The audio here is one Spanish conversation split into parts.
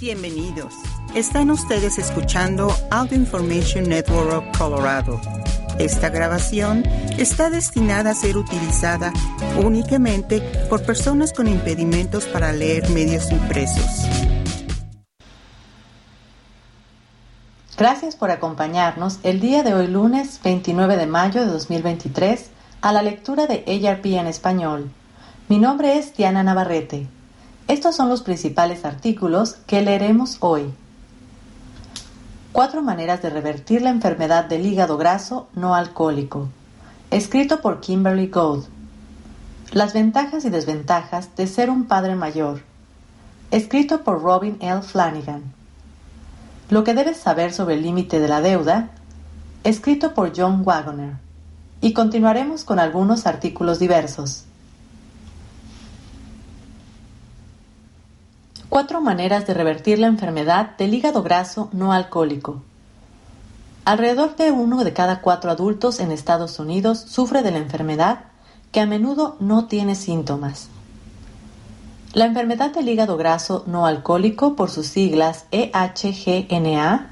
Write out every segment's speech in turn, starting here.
Bienvenidos. Están ustedes escuchando Audio Information Network of Colorado. Esta grabación está destinada a ser utilizada únicamente por personas con impedimentos para leer medios impresos. Gracias por acompañarnos el día de hoy lunes 29 de mayo de 2023 a la lectura de ARP en español. Mi nombre es Diana Navarrete. Estos son los principales artículos que leeremos hoy. Cuatro maneras de revertir la enfermedad del hígado graso no alcohólico. Escrito por Kimberly Gold. Las ventajas y desventajas de ser un padre mayor. Escrito por Robin L. Flanagan. Lo que debes saber sobre el límite de la deuda. Escrito por John Wagoner. Y continuaremos con algunos artículos diversos. Cuatro maneras de revertir la enfermedad del hígado graso no alcohólico. Alrededor de uno de cada cuatro adultos en Estados Unidos sufre de la enfermedad que a menudo no tiene síntomas. La enfermedad del hígado graso no alcohólico, por sus siglas EHGNA,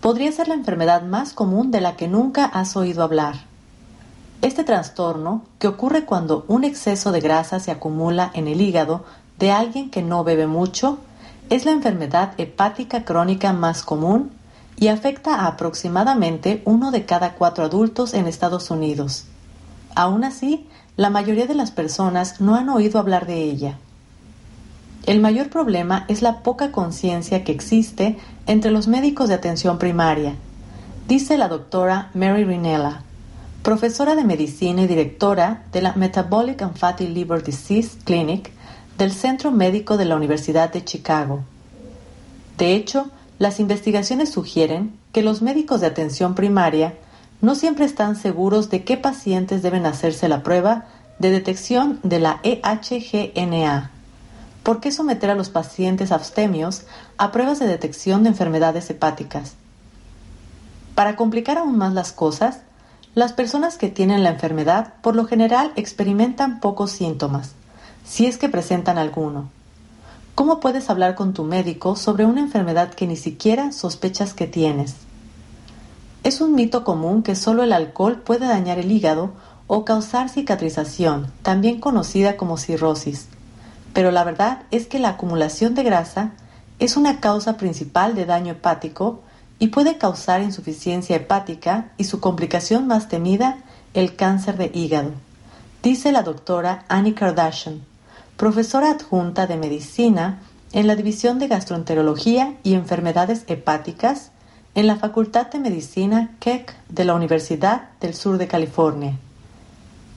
podría ser la enfermedad más común de la que nunca has oído hablar. Este trastorno, que ocurre cuando un exceso de grasa se acumula en el hígado de alguien que no bebe mucho es la enfermedad hepática crónica más común y afecta a aproximadamente uno de cada cuatro adultos en Estados Unidos. Aún así, la mayoría de las personas no han oído hablar de ella. El mayor problema es la poca conciencia que existe entre los médicos de atención primaria, dice la doctora Mary Rinella, profesora de medicina y directora de la Metabolic and Fatty Liver Disease Clinic del Centro Médico de la Universidad de Chicago. De hecho, las investigaciones sugieren que los médicos de atención primaria no siempre están seguros de qué pacientes deben hacerse la prueba de detección de la EHGNA. ¿Por qué someter a los pacientes abstemios a pruebas de detección de enfermedades hepáticas? Para complicar aún más las cosas, las personas que tienen la enfermedad por lo general experimentan pocos síntomas si es que presentan alguno. ¿Cómo puedes hablar con tu médico sobre una enfermedad que ni siquiera sospechas que tienes? Es un mito común que solo el alcohol puede dañar el hígado o causar cicatrización, también conocida como cirrosis. Pero la verdad es que la acumulación de grasa es una causa principal de daño hepático y puede causar insuficiencia hepática y su complicación más temida, el cáncer de hígado, dice la doctora Annie Kardashian, profesora adjunta de medicina en la División de Gastroenterología y Enfermedades Hepáticas en la Facultad de Medicina Keck de la Universidad del Sur de California.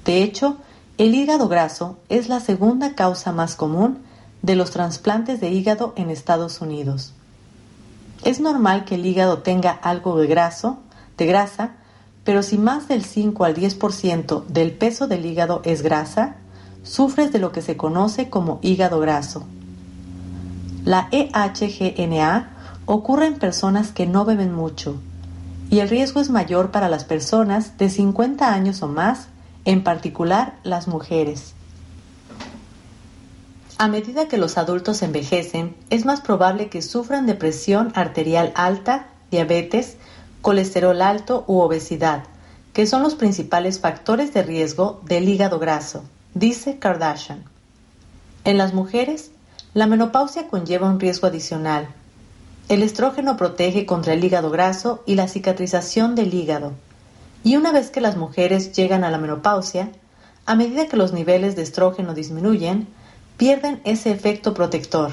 De hecho, el hígado graso es la segunda causa más común de los trasplantes de hígado en Estados Unidos. Es normal que el hígado tenga algo de graso, de grasa, pero si más del 5 al 10% del peso del hígado es grasa, sufres de lo que se conoce como hígado graso. La EHGNA ocurre en personas que no beben mucho y el riesgo es mayor para las personas de 50 años o más, en particular las mujeres. A medida que los adultos envejecen, es más probable que sufran de presión arterial alta, diabetes, colesterol alto u obesidad, que son los principales factores de riesgo del hígado graso. Dice Kardashian. En las mujeres, la menopausia conlleva un riesgo adicional. El estrógeno protege contra el hígado graso y la cicatrización del hígado. Y una vez que las mujeres llegan a la menopausia, a medida que los niveles de estrógeno disminuyen, pierden ese efecto protector.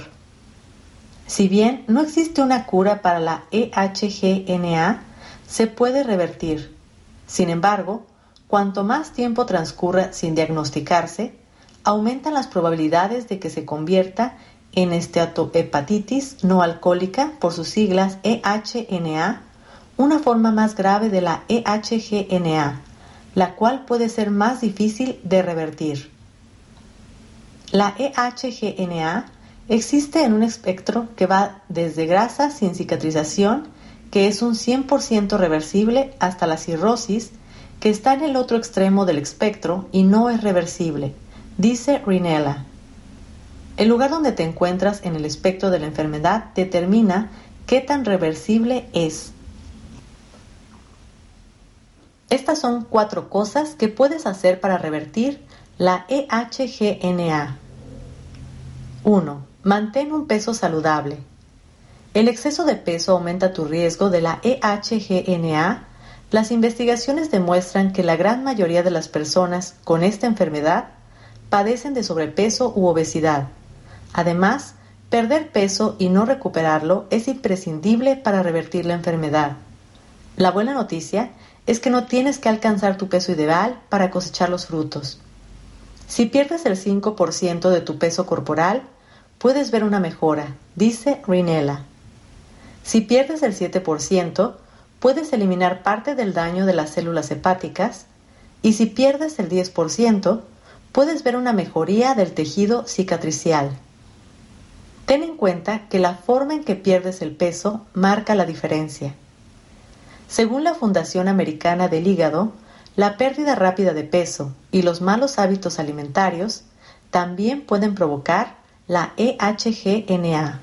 Si bien no existe una cura para la EHGNA, se puede revertir. Sin embargo, Cuanto más tiempo transcurra sin diagnosticarse, aumentan las probabilidades de que se convierta en esteatohepatitis no alcohólica, por sus siglas EHNA, una forma más grave de la EHGNA, la cual puede ser más difícil de revertir. La EHGNA existe en un espectro que va desde grasa sin cicatrización, que es un 100% reversible, hasta la cirrosis, que está en el otro extremo del espectro y no es reversible, dice Rinella. el lugar donde te encuentras en el espectro de la enfermedad determina qué tan reversible es. Estas son cuatro cosas que puedes hacer para revertir la EHGNA. 1. Mantén un peso saludable. El exceso de peso aumenta tu riesgo de la EHGNA. Las investigaciones demuestran que la gran mayoría de las personas con esta enfermedad padecen de sobrepeso u obesidad. Además, perder peso y no recuperarlo es imprescindible para revertir la enfermedad. La buena noticia es que no tienes que alcanzar tu peso ideal para cosechar los frutos. Si pierdes el 5% de tu peso corporal, puedes ver una mejora, dice Rinella. Si pierdes el 7%, puedes eliminar parte del daño de las células hepáticas y si pierdes el 10%, puedes ver una mejoría del tejido cicatricial. Ten en cuenta que la forma en que pierdes el peso marca la diferencia. Según la Fundación Americana del Hígado, la pérdida rápida de peso y los malos hábitos alimentarios también pueden provocar la EHGNA.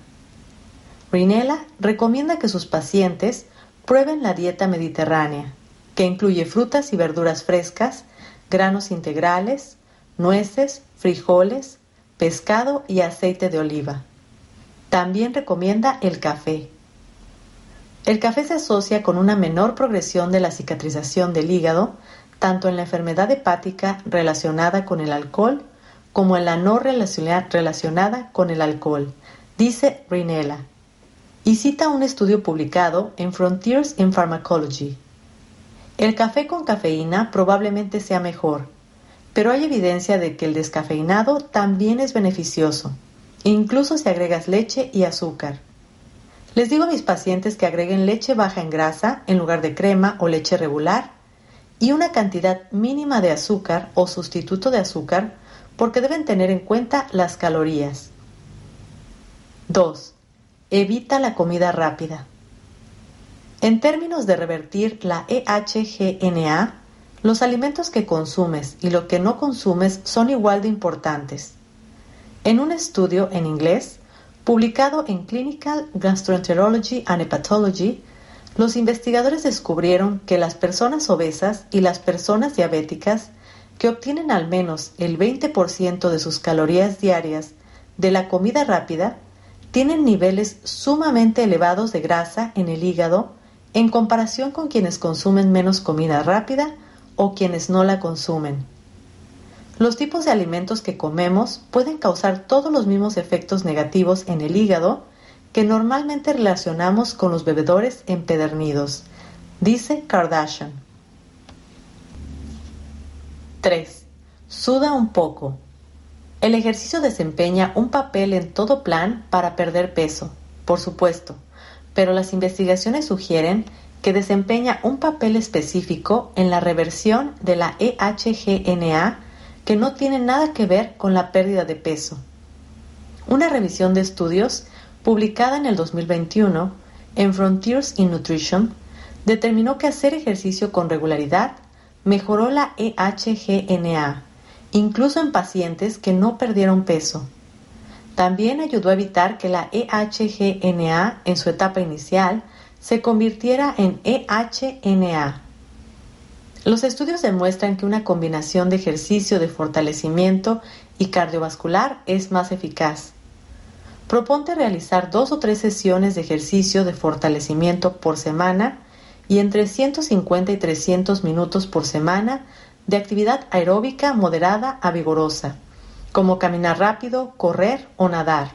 Rinella recomienda que sus pacientes prueben la dieta mediterránea, que incluye frutas y verduras frescas, granos integrales, nueces, frijoles, pescado y aceite de oliva. También recomienda el café. El café se asocia con una menor progresión de la cicatrización del hígado, tanto en la enfermedad hepática relacionada con el alcohol como en la no relacionada con el alcohol, dice Rinella, y cita un estudio publicado en Frontiers in Pharmacology. El café con cafeína probablemente sea mejor, pero hay evidencia de que el descafeinado también es beneficioso, incluso si agregas leche y azúcar. Les digo a mis pacientes que agreguen leche baja en grasa en lugar de crema o leche regular y una cantidad mínima de azúcar o sustituto de azúcar porque deben tener en cuenta las calorías. 2. Evita la comida rápida. En términos de revertir la EHGNA, los alimentos que consumes y lo que no consumes son igual de importantes. En un estudio en inglés, publicado en Clinical Gastroenterology and Hepatology, los investigadores descubrieron que las personas obesas y las personas diabéticas que obtienen al menos el 20% de sus calorías diarias de la comida rápida tienen niveles sumamente elevados de grasa en el hígado en comparación con quienes consumen menos comida rápida o quienes no la consumen. Los tipos de alimentos que comemos pueden causar todos los mismos efectos negativos en el hígado que normalmente relacionamos con los bebedores empedernidos, dice Kardashian. 3. Suda un poco. El ejercicio desempeña un papel en todo plan para perder peso, por supuesto, pero las investigaciones sugieren que desempeña un papel específico en la reversión de la EHGNA que no tiene nada que ver con la pérdida de peso. Una revisión de estudios publicada en el 2021 en Frontiers in Nutrition determinó que hacer ejercicio con regularidad mejoró la EHGNA, incluso en pacientes que no perdieron peso. También ayudó a evitar que la EHGNA en su etapa inicial se convirtiera en EHNA. Los estudios demuestran que una combinación de ejercicio de fortalecimiento y cardiovascular es más eficaz. Proponte realizar dos o tres sesiones de ejercicio de fortalecimiento por semana y entre 150 y 300 minutos por semana de actividad aeróbica moderada a vigorosa, como caminar rápido, correr o nadar.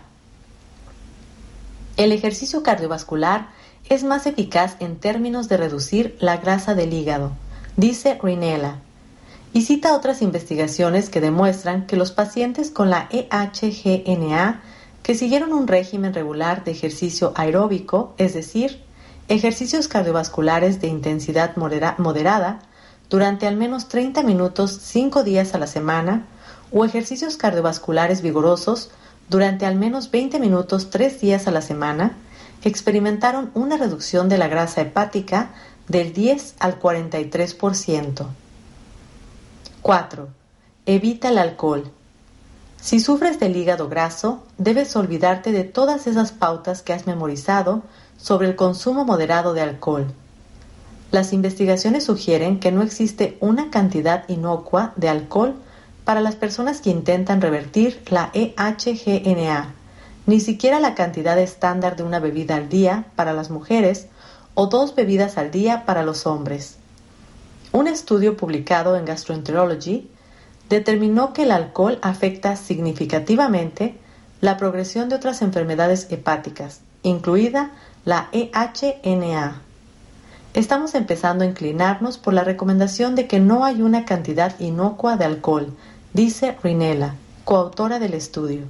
El ejercicio cardiovascular es más eficaz en términos de reducir la grasa del hígado, dice Rinella, y cita otras investigaciones que demuestran que los pacientes con la EHGNA que siguieron un régimen regular de ejercicio aeróbico, es decir, ejercicios cardiovasculares de intensidad moderada, durante al menos 30 minutos 5 días a la semana, o ejercicios cardiovasculares vigorosos durante al menos 20 minutos 3 días a la semana, experimentaron una reducción de la grasa hepática del 10 al 43%. 4. Evita el alcohol. Si sufres del hígado graso, debes olvidarte de todas esas pautas que has memorizado sobre el consumo moderado de alcohol. Las investigaciones sugieren que no existe una cantidad inocua de alcohol para las personas que intentan revertir la EHGNA, ni siquiera la cantidad estándar de una bebida al día para las mujeres o dos bebidas al día para los hombres. Un estudio publicado en Gastroenterology determinó que el alcohol afecta significativamente la progresión de otras enfermedades hepáticas, incluida la EHNA. Estamos empezando a inclinarnos por la recomendación de que no hay una cantidad inocua de alcohol, dice Rinella, coautora del estudio.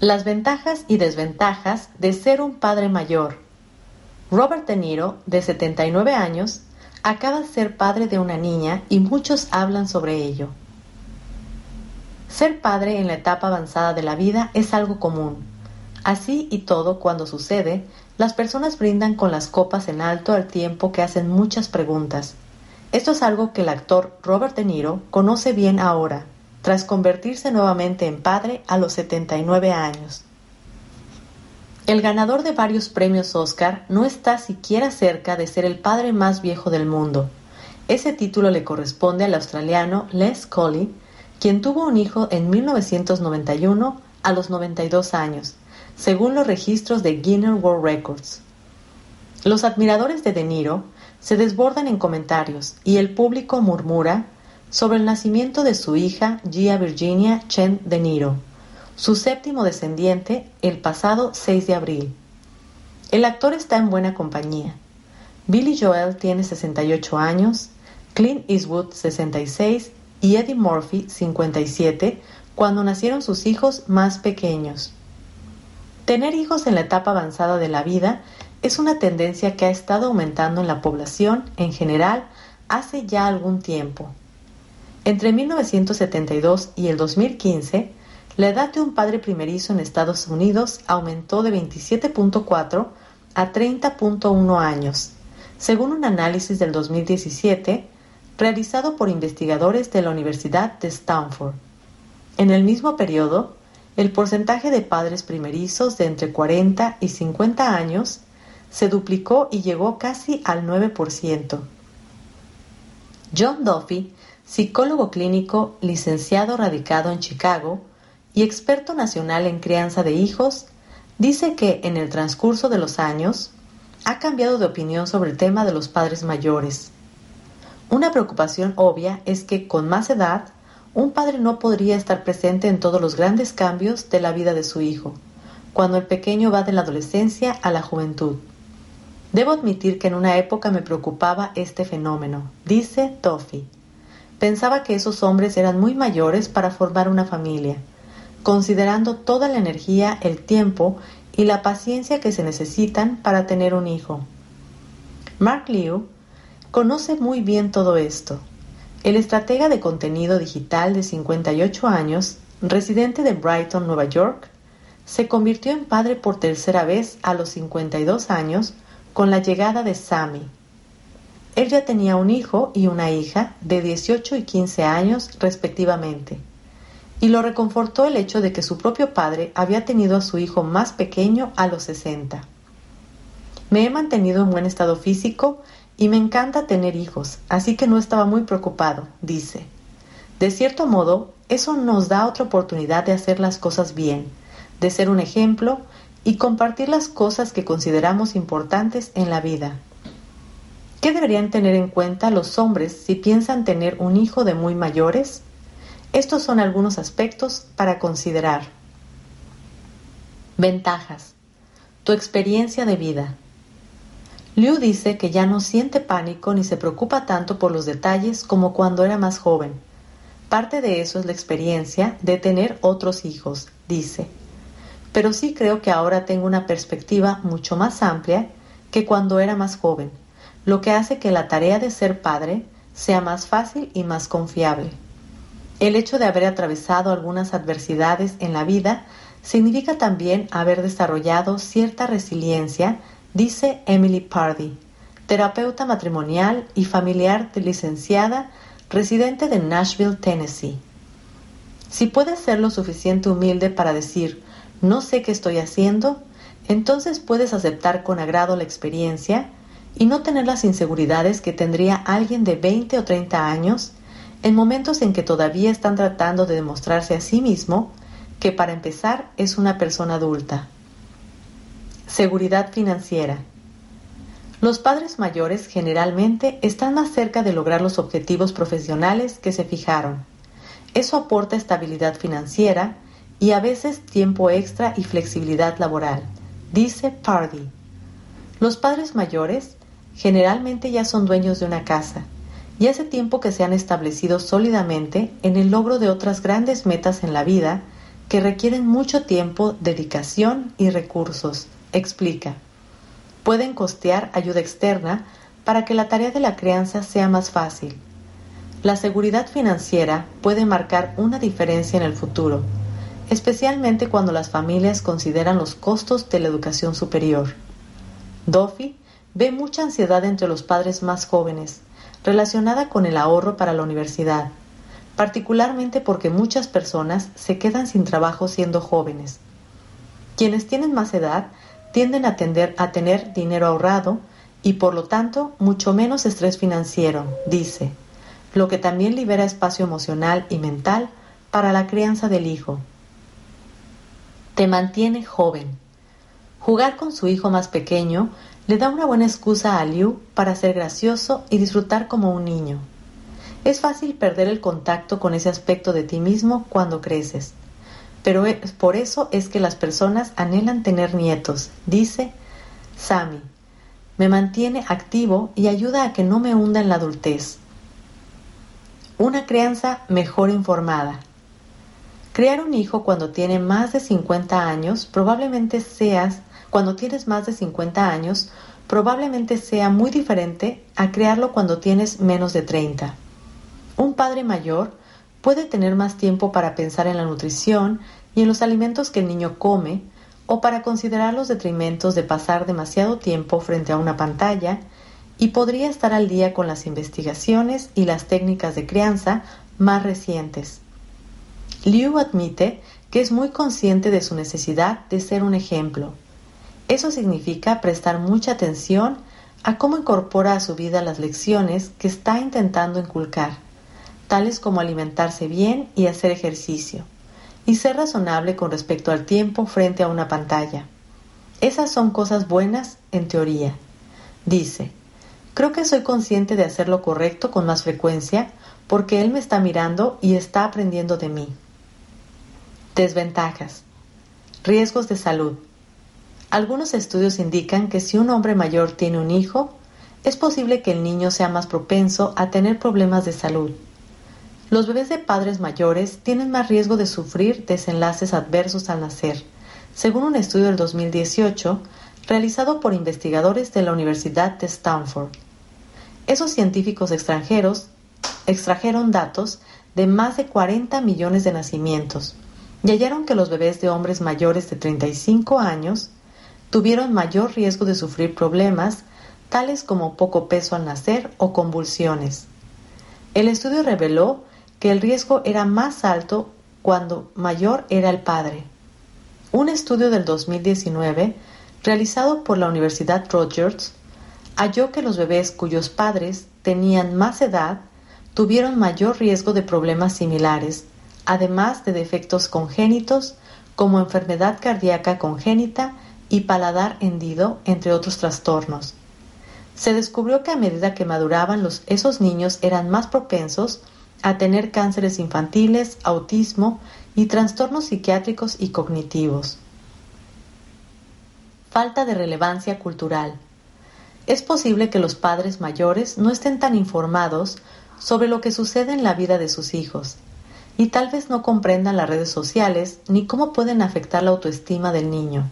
Las ventajas y desventajas de ser un padre mayor. Robert De Niro, de 79 años, acaba de ser padre de una niña y muchos hablan sobre ello. Ser padre en la etapa avanzada de la vida es algo común. Así y todo, cuando sucede, las personas brindan con las copas en alto al tiempo que hacen muchas preguntas. Esto es algo que el actor Robert De Niro conoce bien ahora, tras convertirse nuevamente en padre a los 79 años. El ganador de varios premios Oscar no está siquiera cerca de ser el padre más viejo del mundo. Ese título le corresponde al australiano Les Colley, quien tuvo un hijo en 1991 a los 92 años, según los registros de Guinness World Records. Los admiradores de De Niro se desbordan en comentarios y el público murmura sobre el nacimiento de su hija Gia Virginia Chen De Niro su séptimo descendiente el pasado 6 de abril. El actor está en buena compañía. Billy Joel tiene 68 años, Clint Eastwood 66 y Eddie Murphy 57 cuando nacieron sus hijos más pequeños. Tener hijos en la etapa avanzada de la vida es una tendencia que ha estado aumentando en la población en general hace ya algún tiempo. Entre 1972 y el 2015, la edad de un padre primerizo en Estados Unidos aumentó de 27.4 a 30.1 años, según un análisis del 2017 realizado por investigadores de la Universidad de Stanford. En el mismo periodo, el porcentaje de padres primerizos de entre 40 y 50 años se duplicó y llegó casi al 9%. John Duffy, psicólogo clínico licenciado radicado en Chicago, y experto nacional en crianza de hijos, dice que en el transcurso de los años ha cambiado de opinión sobre el tema de los padres mayores. Una preocupación obvia es que con más edad, un padre no podría estar presente en todos los grandes cambios de la vida de su hijo, cuando el pequeño va de la adolescencia a la juventud. Debo admitir que en una época me preocupaba este fenómeno, dice Toffy. Pensaba que esos hombres eran muy mayores para formar una familia, considerando toda la energía, el tiempo y la paciencia que se necesitan para tener un hijo. Mark Liu conoce muy bien todo esto. El estratega de contenido digital de 58 años, residente de Brighton, Nueva York, se convirtió en padre por tercera vez a los 52 años con la llegada de Sammy. Él ya tenía un hijo y una hija de 18 y 15 años respectivamente y lo reconfortó el hecho de que su propio padre había tenido a su hijo más pequeño a los 60. Me he mantenido en buen estado físico y me encanta tener hijos, así que no estaba muy preocupado, dice. De cierto modo, eso nos da otra oportunidad de hacer las cosas bien, de ser un ejemplo y compartir las cosas que consideramos importantes en la vida. ¿Qué deberían tener en cuenta los hombres si piensan tener un hijo de muy mayores? Estos son algunos aspectos para considerar. Ventajas. Tu experiencia de vida. Liu dice que ya no siente pánico ni se preocupa tanto por los detalles como cuando era más joven. Parte de eso es la experiencia de tener otros hijos, dice. Pero sí creo que ahora tengo una perspectiva mucho más amplia que cuando era más joven, lo que hace que la tarea de ser padre sea más fácil y más confiable. El hecho de haber atravesado algunas adversidades en la vida significa también haber desarrollado cierta resiliencia, dice Emily Pardy, terapeuta matrimonial y familiar de licenciada residente de Nashville, Tennessee. Si puedes ser lo suficiente humilde para decir no sé qué estoy haciendo, entonces puedes aceptar con agrado la experiencia y no tener las inseguridades que tendría alguien de 20 o 30 años en momentos en que todavía están tratando de demostrarse a sí mismo que para empezar es una persona adulta. Seguridad financiera. Los padres mayores generalmente están más cerca de lograr los objetivos profesionales que se fijaron. Eso aporta estabilidad financiera y a veces tiempo extra y flexibilidad laboral, dice Pardy. Los padres mayores generalmente ya son dueños de una casa y hace tiempo que se han establecido sólidamente en el logro de otras grandes metas en la vida que requieren mucho tiempo, dedicación y recursos, explica. Pueden costear ayuda externa para que la tarea de la crianza sea más fácil. La seguridad financiera puede marcar una diferencia en el futuro, especialmente cuando las familias consideran los costos de la educación superior. Duffy ve mucha ansiedad entre los padres más jóvenes, relacionada con el ahorro para la universidad, particularmente porque muchas personas se quedan sin trabajo siendo jóvenes. Quienes tienen más edad tienden a, tender a tener dinero ahorrado y por lo tanto mucho menos estrés financiero, dice, lo que también libera espacio emocional y mental para la crianza del hijo. Te mantiene joven. Jugar con su hijo más pequeño le da una buena excusa a Liu para ser gracioso y disfrutar como un niño. Es fácil perder el contacto con ese aspecto de ti mismo cuando creces, pero por eso es que las personas anhelan tener nietos, dice Sammy. Me mantiene activo y ayuda a que no me hunda en la adultez. Una crianza mejor informada. Crear un hijo cuando tiene más de 50 años probablemente seas cuando tienes más de 50 años, probablemente sea muy diferente a crearlo cuando tienes menos de 30. Un padre mayor puede tener más tiempo para pensar en la nutrición y en los alimentos que el niño come, o para considerar los detrimentos de pasar demasiado tiempo frente a una pantalla, y podría estar al día con las investigaciones y las técnicas de crianza más recientes. Liu admite que es muy consciente de su necesidad de ser un ejemplo eso significa prestar mucha atención a cómo incorpora a su vida las lecciones que está intentando inculcar, tales como alimentarse bien y hacer ejercicio, y ser razonable con respecto al tiempo frente a una pantalla. Esas son cosas buenas en teoría. Dice, creo que soy consciente de hacer lo correcto con más frecuencia porque él me está mirando y está aprendiendo de mí. Desventajas. Riesgos de salud. Algunos estudios indican que si un hombre mayor tiene un hijo, es posible que el niño sea más propenso a tener problemas de salud. Los bebés de padres mayores tienen más riesgo de sufrir desenlaces adversos al nacer, según un estudio del 2018 realizado por investigadores de la Universidad de Stanford. Esos científicos extranjeros extrajeron datos de más de 40 millones de nacimientos y hallaron que los bebés de hombres mayores de 35 años tuvieron mayor riesgo de sufrir problemas tales como poco peso al nacer o convulsiones. El estudio reveló que el riesgo era más alto cuando mayor era el padre. Un estudio del 2019, realizado por la Universidad Rogers, halló que los bebés cuyos padres tenían más edad tuvieron mayor riesgo de problemas similares, además de defectos congénitos como enfermedad cardíaca congénita y paladar hendido, entre otros trastornos. Se descubrió que a medida que maduraban los, esos niños eran más propensos a tener cánceres infantiles, autismo y trastornos psiquiátricos y cognitivos. Falta de relevancia cultural. Es posible que los padres mayores no estén tan informados sobre lo que sucede en la vida de sus hijos y tal vez no comprendan las redes sociales ni cómo pueden afectar la autoestima del niño.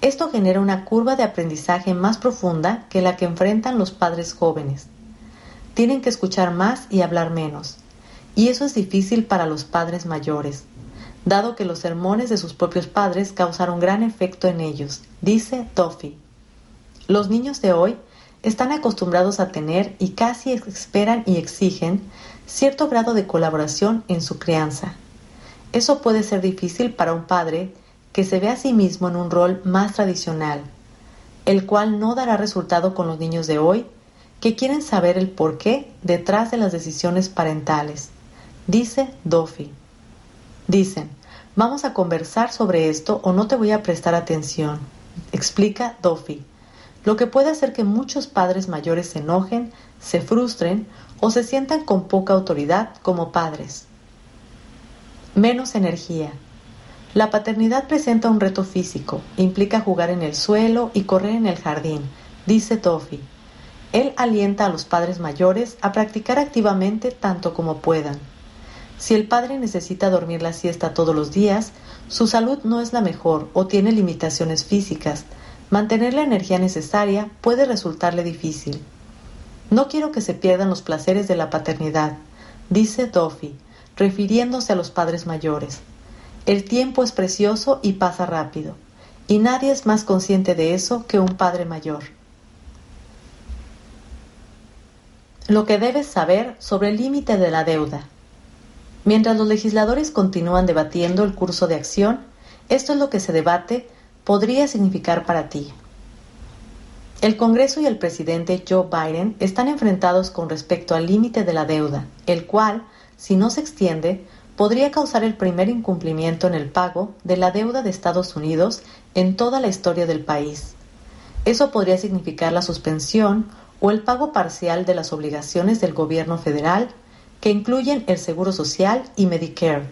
Esto genera una curva de aprendizaje más profunda que la que enfrentan los padres jóvenes. Tienen que escuchar más y hablar menos, y eso es difícil para los padres mayores, dado que los sermones de sus propios padres causaron gran efecto en ellos, dice Duffy. Los niños de hoy están acostumbrados a tener y casi esperan y exigen cierto grado de colaboración en su crianza. Eso puede ser difícil para un padre que se ve a sí mismo en un rol más tradicional, el cual no dará resultado con los niños de hoy que quieren saber el porqué detrás de las decisiones parentales, dice Doffy. Dicen, vamos a conversar sobre esto o no te voy a prestar atención, explica Doffy, lo que puede hacer que muchos padres mayores se enojen, se frustren o se sientan con poca autoridad como padres. Menos energía. La paternidad presenta un reto físico, implica jugar en el suelo y correr en el jardín, dice Toffy. Él alienta a los padres mayores a practicar activamente tanto como puedan. Si el padre necesita dormir la siesta todos los días, su salud no es la mejor o tiene limitaciones físicas, mantener la energía necesaria puede resultarle difícil. No quiero que se pierdan los placeres de la paternidad, dice Duffy, refiriéndose a los padres mayores. El tiempo es precioso y pasa rápido, y nadie es más consciente de eso que un padre mayor. Lo que debes saber sobre el límite de la deuda. Mientras los legisladores continúan debatiendo el curso de acción, esto es lo que se debate podría significar para ti. El Congreso y el presidente Joe Biden están enfrentados con respecto al límite de la deuda, el cual, si no se extiende, podría causar el primer incumplimiento en el pago de la deuda de Estados Unidos en toda la historia del país. Eso podría significar la suspensión o el pago parcial de las obligaciones del gobierno federal, que incluyen el Seguro Social y Medicare.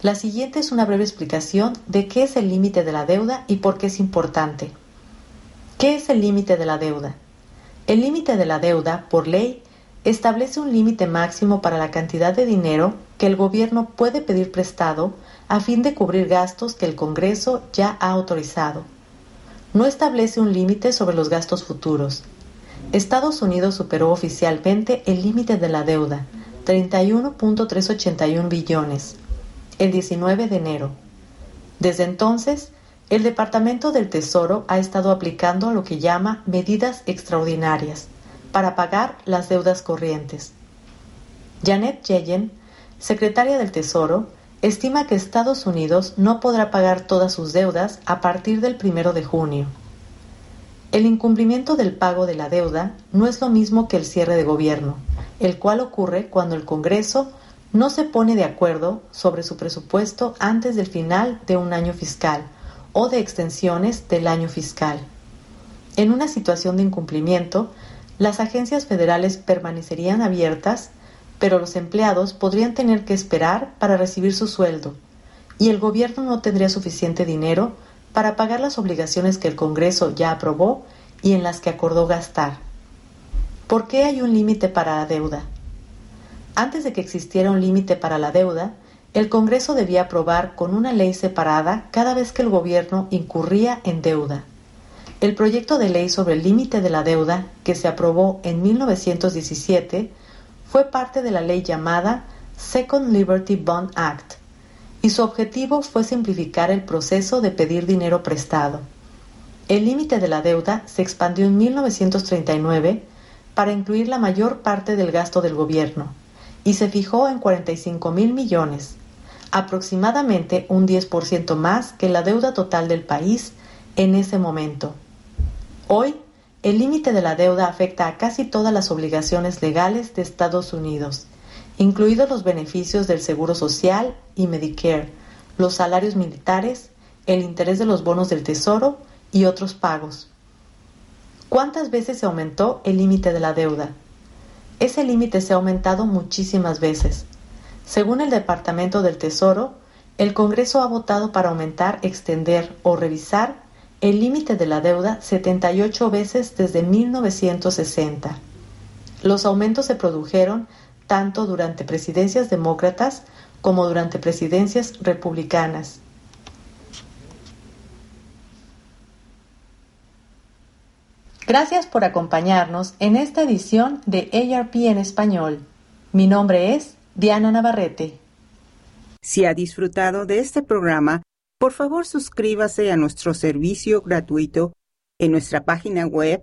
La siguiente es una breve explicación de qué es el límite de la deuda y por qué es importante. ¿Qué es el límite de la deuda? El límite de la deuda, por ley, establece un límite máximo para la cantidad de dinero que el gobierno puede pedir prestado a fin de cubrir gastos que el Congreso ya ha autorizado. No establece un límite sobre los gastos futuros. Estados Unidos superó oficialmente el límite de la deuda, 31.381 billones, el 19 de enero. Desde entonces, el Departamento del Tesoro ha estado aplicando lo que llama medidas extraordinarias para pagar las deudas corrientes. Janet Yellen secretaria del Tesoro, estima que Estados Unidos no podrá pagar todas sus deudas a partir del primero de junio. El incumplimiento del pago de la deuda no es lo mismo que el cierre de gobierno, el cual ocurre cuando el Congreso no se pone de acuerdo sobre su presupuesto antes del final de un año fiscal o de extensiones del año fiscal. En una situación de incumplimiento, las agencias federales permanecerían abiertas pero los empleados podrían tener que esperar para recibir su sueldo y el gobierno no tendría suficiente dinero para pagar las obligaciones que el Congreso ya aprobó y en las que acordó gastar. ¿Por qué hay un límite para la deuda? Antes de que existiera un límite para la deuda, el Congreso debía aprobar con una ley separada cada vez que el gobierno incurría en deuda. El proyecto de ley sobre el límite de la deuda, que se aprobó en 1917, fue parte de la ley llamada Second Liberty Bond Act y su objetivo fue simplificar el proceso de pedir dinero prestado. El límite de la deuda se expandió en 1939 para incluir la mayor parte del gasto del gobierno y se fijó en 45 mil millones, aproximadamente un 10% más que la deuda total del país en ese momento. Hoy, el límite de la deuda afecta a casi todas las obligaciones legales de Estados Unidos, incluidos los beneficios del Seguro Social y Medicare, los salarios militares, el interés de los bonos del Tesoro y otros pagos. ¿Cuántas veces se aumentó el límite de la deuda? Ese límite se ha aumentado muchísimas veces. Según el Departamento del Tesoro, el Congreso ha votado para aumentar, extender o revisar el límite de la deuda 78 veces desde 1960. Los aumentos se produjeron tanto durante presidencias demócratas como durante presidencias republicanas. Gracias por acompañarnos en esta edición de ARP en español. Mi nombre es Diana Navarrete. Si ha disfrutado de este programa, por favor suscríbase a nuestro servicio gratuito en nuestra página web